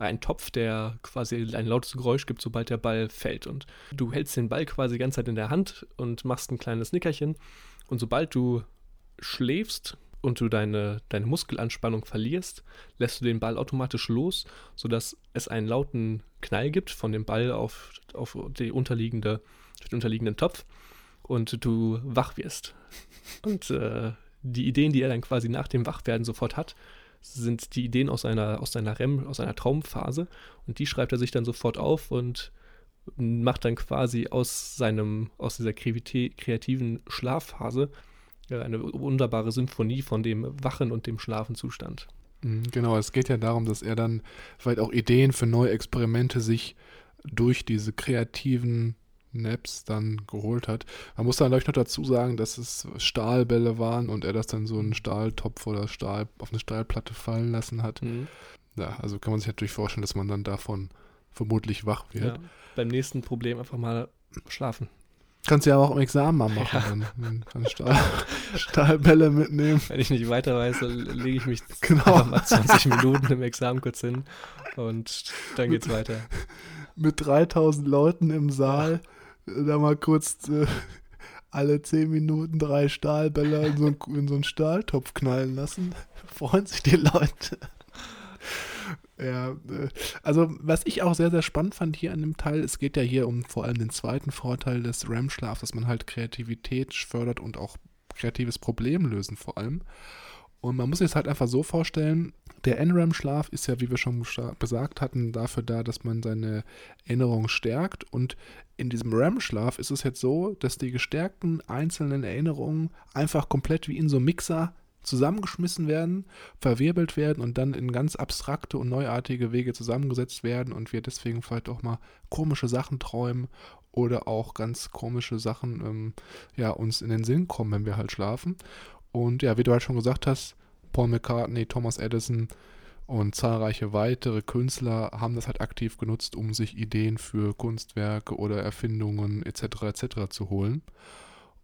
ein Topf, der quasi ein lautes Geräusch gibt, sobald der Ball fällt. Und du hältst den Ball quasi die ganze Zeit in der Hand und machst ein kleines Nickerchen. Und sobald du schläfst und du deine, deine Muskelanspannung verlierst, lässt du den Ball automatisch los, sodass es einen lauten Knall gibt von dem Ball auf, auf die unterliegende, den unterliegenden Topf und du wach wirst. Und äh, die Ideen, die er dann quasi nach dem Wachwerden sofort hat, sind die Ideen aus seiner, aus seiner REM, aus seiner Traumphase. Und die schreibt er sich dann sofort auf und macht dann quasi aus seinem, aus dieser kreativen Schlafphase eine wunderbare Symphonie von dem Wachen und dem Schlafenzustand. Mhm, genau, es geht ja darum, dass er dann vielleicht auch Ideen für neue Experimente sich durch diese kreativen Naps dann geholt hat. Man muss dann gleich noch dazu sagen, dass es Stahlbälle waren und er das dann so einen Stahltopf oder Stahl auf eine Stahlplatte fallen lassen hat. Mhm. Ja, also kann man sich natürlich vorstellen, dass man dann davon vermutlich wach wird. Ja, beim nächsten Problem einfach mal schlafen. Kannst du ja auch im Examen mal machen. Ja. Dann. Stahl, Stahlbälle mitnehmen. Wenn ich nicht weiter weiß, dann lege ich mich genau. mal 20 Minuten im Examen kurz hin und dann geht's weiter. Mit 3000 Leuten im Saal da mal kurz äh, alle 10 Minuten drei Stahlbälle in so, einen, in so einen Stahltopf knallen lassen. Freuen sich die Leute. Ja, äh, also was ich auch sehr, sehr spannend fand hier an dem Teil, es geht ja hier um vor allem den zweiten Vorteil des REM-Schlafs, dass man halt Kreativität fördert und auch kreatives Problem lösen vor allem. Und man muss sich das halt einfach so vorstellen, der NREM-Schlaf ist ja, wie wir schon gesagt hatten, dafür da, dass man seine Erinnerung stärkt. Und in diesem REM-Schlaf ist es jetzt so, dass die gestärkten einzelnen Erinnerungen einfach komplett wie in so einem Mixer zusammengeschmissen werden, verwirbelt werden und dann in ganz abstrakte und neuartige Wege zusammengesetzt werden und wir deswegen vielleicht auch mal komische Sachen träumen oder auch ganz komische Sachen ähm, ja, uns in den Sinn kommen, wenn wir halt schlafen. Und ja, wie du halt schon gesagt hast, Paul McCartney, Thomas Edison und zahlreiche weitere Künstler haben das halt aktiv genutzt, um sich Ideen für Kunstwerke oder Erfindungen etc. etc. zu holen.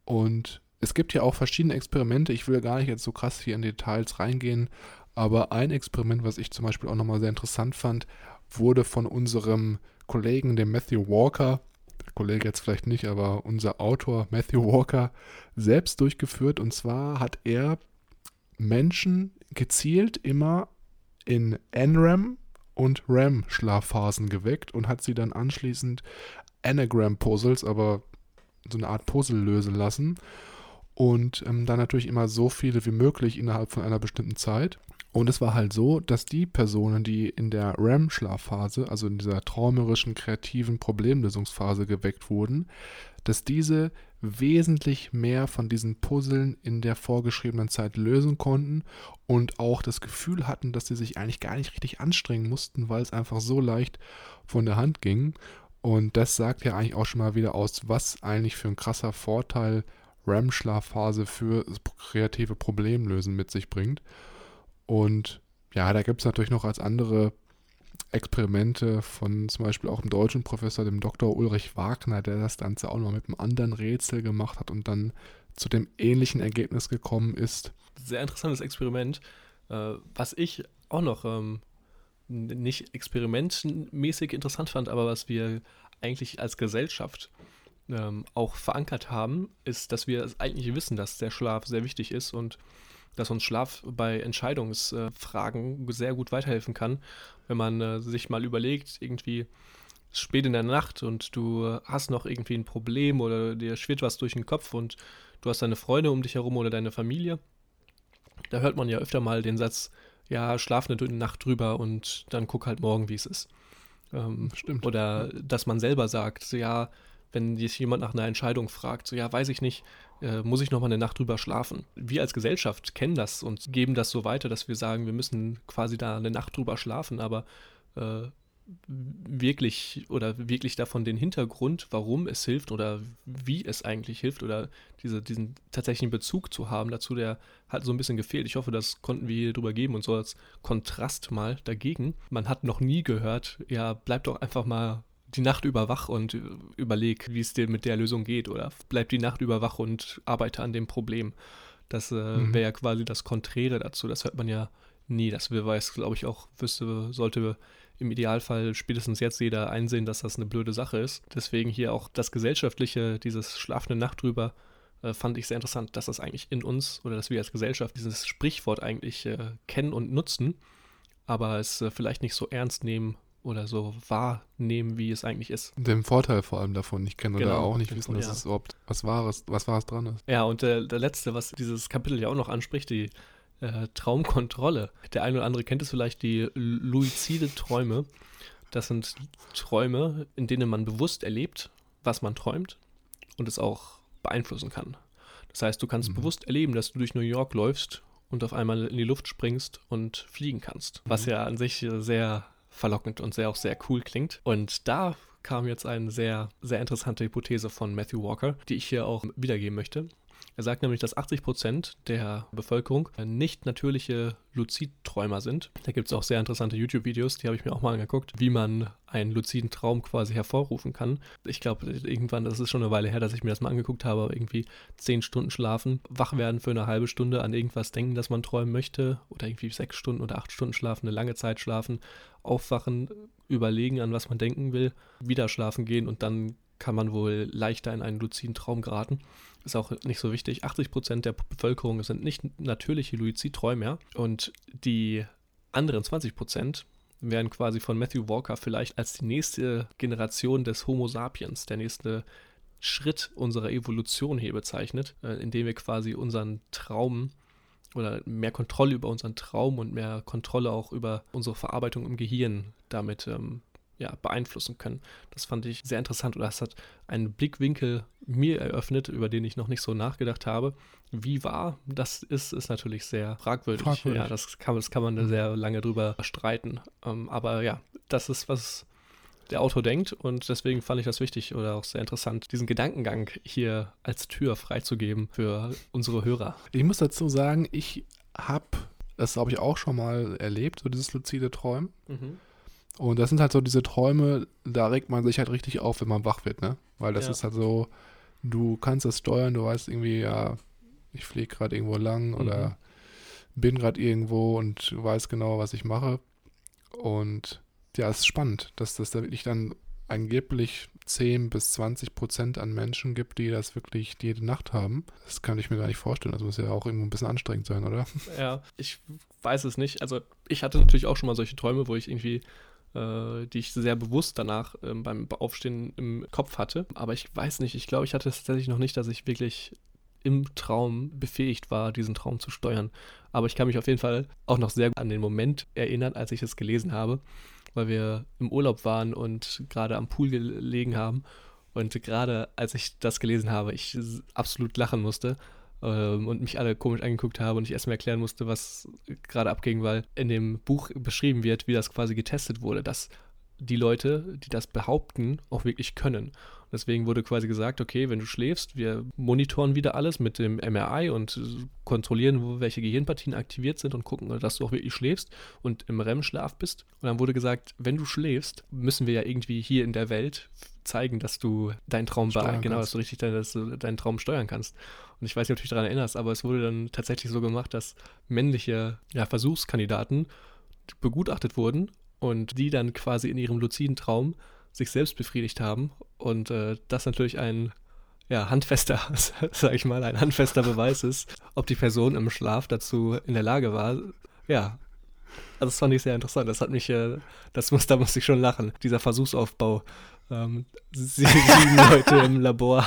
Und es gibt ja auch verschiedene Experimente. Ich will gar nicht jetzt so krass hier in Details reingehen, aber ein Experiment, was ich zum Beispiel auch nochmal sehr interessant fand, wurde von unserem Kollegen, dem Matthew Walker, Kollege jetzt vielleicht nicht, aber unser Autor Matthew Walker selbst durchgeführt. Und zwar hat er Menschen gezielt immer in NREM und REM-Schlafphasen geweckt und hat sie dann anschließend Anagram-Puzzles, aber so eine Art Puzzle lösen lassen. Und ähm, dann natürlich immer so viele wie möglich innerhalb von einer bestimmten Zeit. Und es war halt so, dass die Personen, die in der REM-Schlafphase, also in dieser träumerischen, kreativen Problemlösungsphase geweckt wurden, dass diese wesentlich mehr von diesen Puzzeln in der vorgeschriebenen Zeit lösen konnten und auch das Gefühl hatten, dass sie sich eigentlich gar nicht richtig anstrengen mussten, weil es einfach so leicht von der Hand ging. Und das sagt ja eigentlich auch schon mal wieder aus, was eigentlich für ein krasser Vorteil REM-Schlafphase für kreative Problemlösen mit sich bringt. Und ja, da gibt es natürlich noch als andere Experimente von zum Beispiel auch einem deutschen Professor, dem Dr. Ulrich Wagner, der das Ganze auch noch mit einem anderen Rätsel gemacht hat und dann zu dem ähnlichen Ergebnis gekommen ist. Sehr interessantes Experiment, äh, was ich auch noch ähm, nicht experimentmäßig interessant fand, aber was wir eigentlich als Gesellschaft ähm, auch verankert haben, ist, dass wir eigentlich wissen, dass der Schlaf sehr wichtig ist und dass uns Schlaf bei Entscheidungsfragen sehr gut weiterhelfen kann, wenn man äh, sich mal überlegt, irgendwie spät in der Nacht und du hast noch irgendwie ein Problem oder dir schwirrt was durch den Kopf und du hast deine Freunde um dich herum oder deine Familie. Da hört man ja öfter mal den Satz, ja, schlaf eine Nacht drüber und dann guck halt morgen, wie es ist. Ähm, Stimmt. Oder dass man selber sagt, so, ja, wenn sich jemand nach einer Entscheidung fragt, so ja, weiß ich nicht, äh, muss ich noch mal eine Nacht drüber schlafen. Wir als Gesellschaft kennen das und geben das so weiter, dass wir sagen, wir müssen quasi da eine Nacht drüber schlafen, aber äh, wirklich oder wirklich davon den Hintergrund, warum es hilft oder wie es eigentlich hilft oder diese, diesen tatsächlichen Bezug zu haben dazu, der hat so ein bisschen gefehlt. Ich hoffe, das konnten wir hier drüber geben und so als Kontrast mal dagegen. Man hat noch nie gehört, ja, bleib doch einfach mal die Nacht über wach und überleg, wie es dir mit der Lösung geht oder bleib die Nacht über wach und arbeite an dem Problem. Das äh, mhm. wäre ja quasi das Konträre dazu. Das hört man ja nie. Das Beweis, glaube ich, auch wüsste, sollte im Idealfall spätestens jetzt jeder einsehen, dass das eine blöde Sache ist. Deswegen hier auch das Gesellschaftliche, dieses schlafende Nacht drüber, äh, fand ich sehr interessant, dass das eigentlich in uns oder dass wir als Gesellschaft dieses Sprichwort eigentlich äh, kennen und nutzen, aber es äh, vielleicht nicht so ernst nehmen oder so wahrnehmen, wie es eigentlich ist. Den Vorteil vor allem davon nicht kennen oder Genau, auch nicht wissen, dass ja. es überhaupt was Wahres, was Wahres dran ist. Ja, und äh, der letzte, was dieses Kapitel ja auch noch anspricht, die äh, Traumkontrolle. Der eine oder andere kennt es vielleicht, die luizide Träume. Das sind Träume, in denen man bewusst erlebt, was man träumt und es auch beeinflussen kann. Das heißt, du kannst Mhm. bewusst erleben, dass du durch New York läufst und auf einmal in die Luft springst und fliegen kannst. Was Mhm. ja an sich sehr verlockend und sehr auch sehr cool klingt. Und da kam jetzt eine sehr, sehr interessante Hypothese von Matthew Walker, die ich hier auch wiedergeben möchte. Er sagt nämlich, dass 80% der Bevölkerung nicht natürliche Luzidträumer sind. Da gibt es auch sehr interessante YouTube-Videos, die habe ich mir auch mal angeguckt, wie man einen luziden Traum quasi hervorrufen kann. Ich glaube, irgendwann, das ist schon eine Weile her, dass ich mir das mal angeguckt habe, irgendwie 10 Stunden schlafen, wach werden für eine halbe Stunde, an irgendwas denken, das man träumen möchte, oder irgendwie 6 Stunden oder 8 Stunden schlafen, eine lange Zeit schlafen, aufwachen, überlegen, an was man denken will, wieder schlafen gehen und dann kann man wohl leichter in einen luziden Traum geraten. Ist auch nicht so wichtig. 80% der Bevölkerung sind nicht natürliche Luzidträumer und die anderen 20% werden quasi von Matthew Walker vielleicht als die nächste Generation des Homo sapiens, der nächste Schritt unserer Evolution hier bezeichnet, äh, indem wir quasi unseren Traum oder mehr Kontrolle über unseren Traum und mehr Kontrolle auch über unsere Verarbeitung im Gehirn damit ähm, ja, beeinflussen können. Das fand ich sehr interessant und das hat einen Blickwinkel mir eröffnet, über den ich noch nicht so nachgedacht habe. Wie wahr das ist, ist natürlich sehr fragwürdig. Fragwürdig. Ja, das kann, das kann man da sehr lange drüber streiten. Ähm, aber ja, das ist, was der Autor denkt und deswegen fand ich das wichtig oder auch sehr interessant, diesen Gedankengang hier als Tür freizugeben für unsere Hörer. Ich muss dazu sagen, ich habe das, habe ich auch schon mal erlebt, so dieses luzide Träumen. Und das sind halt so diese Träume, da regt man sich halt richtig auf, wenn man wach wird, ne? Weil das Ja. ist halt so, du kannst das steuern, du weißt irgendwie, ja, ich fliege gerade irgendwo lang oder Mhm. bin gerade irgendwo und weiß genau, was ich mache. Und ja, es ist spannend, dass das da wirklich dann angeblich 10 bis 20 Prozent an Menschen gibt, die das wirklich jede Nacht haben. Das kann ich mir gar nicht vorstellen. Das muss ja auch irgendwo ein bisschen anstrengend sein, oder? Ja, ich weiß es nicht. Also ich hatte natürlich auch schon mal solche Träume, wo ich irgendwie, die ich sehr bewusst danach ähm, beim Aufstehen im Kopf hatte. Aber ich weiß nicht, ich glaube, ich hatte es tatsächlich noch nicht, dass ich wirklich im Traum befähigt war, diesen Traum zu steuern. Aber ich kann mich auf jeden Fall auch noch sehr an den Moment erinnern, als ich es gelesen habe, weil wir im Urlaub waren und gerade am Pool gelegen haben. Und gerade als ich das gelesen habe, ich absolut lachen musste ähm, und mich alle komisch angeguckt habe und ich erstmal erklären musste, was gerade abging, weil in dem Buch beschrieben wird, wie das quasi getestet wurde, dass die Leute, die das behaupten, auch wirklich können. Deswegen wurde quasi gesagt, okay, wenn du schläfst, wir monitoren wieder alles mit dem MRI und kontrollieren, welche Gehirnpartien aktiviert sind und gucken, dass du auch wirklich schläfst und im REM-Schlaf bist. Und dann wurde gesagt, wenn du schläfst, müssen wir ja irgendwie hier in der Welt zeigen, dass du deinen Traum Steuern genau, kannst. dass du richtig dein, dass du deinen Traum steuern kannst. Und ich weiß nicht, ob du dich daran erinnerst, aber es wurde dann tatsächlich so gemacht, dass männliche ja, Versuchskandidaten begutachtet wurden und die dann quasi in ihrem luziden Traum sich selbst befriedigt haben und äh, das natürlich ein ja, handfester, sag ich mal, ein handfester Beweis ist, ob die Person im Schlaf dazu in der Lage war. Ja, also das fand ich sehr interessant. Das hat mich, äh, das muss, da musste ich schon lachen. Dieser Versuchsaufbau. Ähm, sie- sieben Leute im Labor,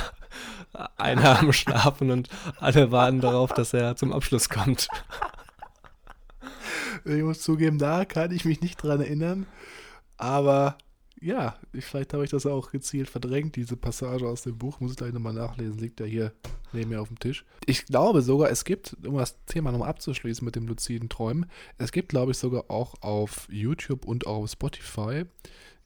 einer am Schlafen und alle warten darauf, dass er zum Abschluss kommt. Ich muss zugeben, da kann ich mich nicht dran erinnern. Aber ja, ich, vielleicht habe ich das auch gezielt verdrängt, diese Passage aus dem Buch. Muss ich gleich nochmal nachlesen, liegt ja hier neben mir auf dem Tisch. Ich glaube sogar, es gibt, um das Thema nochmal abzuschließen mit dem luziden Träumen, es gibt, glaube ich, sogar auch auf YouTube und auch auf Spotify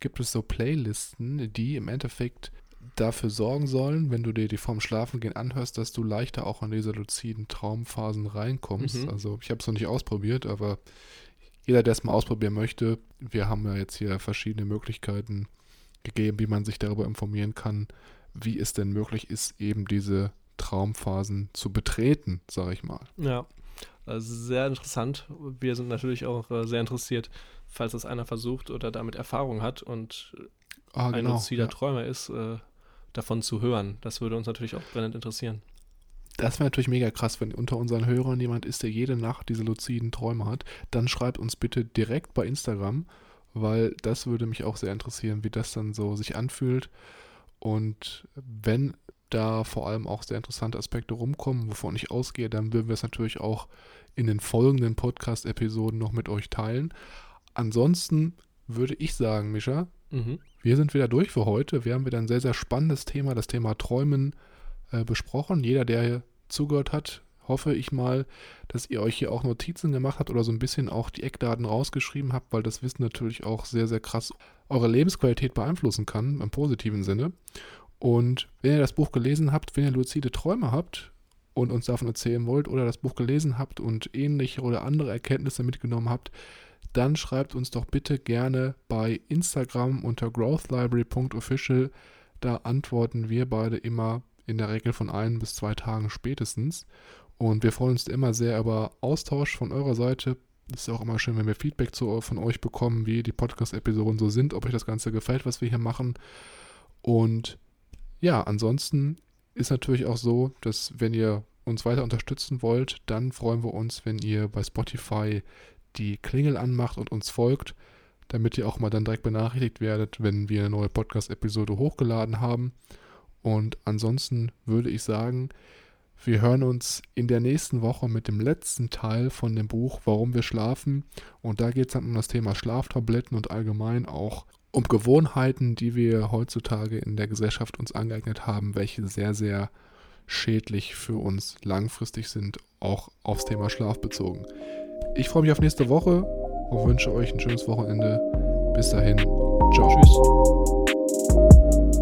gibt es so Playlisten, die im Endeffekt dafür sorgen sollen, wenn du dir die vorm Schlafengehen anhörst, dass du leichter auch in diese luziden Traumphasen reinkommst. Mhm. Also ich habe es noch nicht ausprobiert, aber jeder, der es mal ausprobieren möchte, wir haben ja jetzt hier verschiedene Möglichkeiten gegeben, wie man sich darüber informieren kann, wie es denn möglich ist, eben diese Traumphasen zu betreten, sage ich mal. Ja, also sehr interessant. Wir sind natürlich auch äh, sehr interessiert falls es einer versucht oder damit Erfahrung hat und Ah, ein genau. luzider ja. Träumer ist, äh, davon zu hören. Das würde uns natürlich auch brennend interessieren. Das wäre natürlich mega krass, wenn unter unseren Hörern jemand ist, der jede Nacht diese luziden Träume hat. Dann schreibt uns bitte direkt bei Instagram, weil das würde mich auch sehr interessieren, wie das dann so sich anfühlt. Und wenn da vor allem auch sehr interessante Aspekte rumkommen, wovon ich ausgehe, dann würden wir es natürlich auch in den folgenden Podcast-Episoden noch mit euch teilen. Ansonsten würde ich sagen, Mischa, Mhm. wir sind wieder durch für heute. Wir haben wieder ein sehr, sehr spannendes Thema, das Thema Träumen, äh, besprochen. Jeder, der hier zugehört hat, hoffe ich mal, dass ihr euch hier auch Notizen gemacht habt oder so ein bisschen auch die Eckdaten rausgeschrieben habt, weil das Wissen natürlich auch sehr, sehr krass eure Lebensqualität beeinflussen kann, im positiven Sinne. Und wenn ihr das Buch gelesen habt, wenn ihr luzide Träume habt und uns davon erzählen wollt oder das Buch gelesen habt und ähnliche oder andere Erkenntnisse mitgenommen habt, dann schreibt uns doch bitte gerne bei Instagram unter growthlibrary.official. Da antworten wir beide immer in der Regel von ein bis zwei Tagen spätestens. Und wir freuen uns immer sehr über Austausch von eurer Seite. Es ist auch immer schön, wenn wir Feedback zu, von euch bekommen, wie die Podcast-Episoden so sind, ob euch das Ganze gefällt, was wir hier machen. Und ja, ansonsten ist natürlich auch so, dass wenn ihr uns weiter unterstützen wollt, dann freuen wir uns, wenn ihr bei Spotify die Klingel anmacht und uns folgt, damit ihr auch mal dann direkt benachrichtigt werdet, wenn wir eine neue Podcast-Episode hochgeladen haben. Und ansonsten würde ich sagen, wir hören uns in der nächsten Woche mit dem letzten Teil von dem Buch Warum wir schlafen. Und da geht es dann um das Thema Schlaftabletten und allgemein auch um Gewohnheiten, die wir heutzutage in der Gesellschaft uns angeeignet haben, welche sehr, sehr schädlich für uns langfristig sind, auch aufs Thema Schlaf bezogen. Ich freue mich auf nächste Woche und wünsche euch ein schönes Wochenende. Bis dahin. Ciao. Tschüss.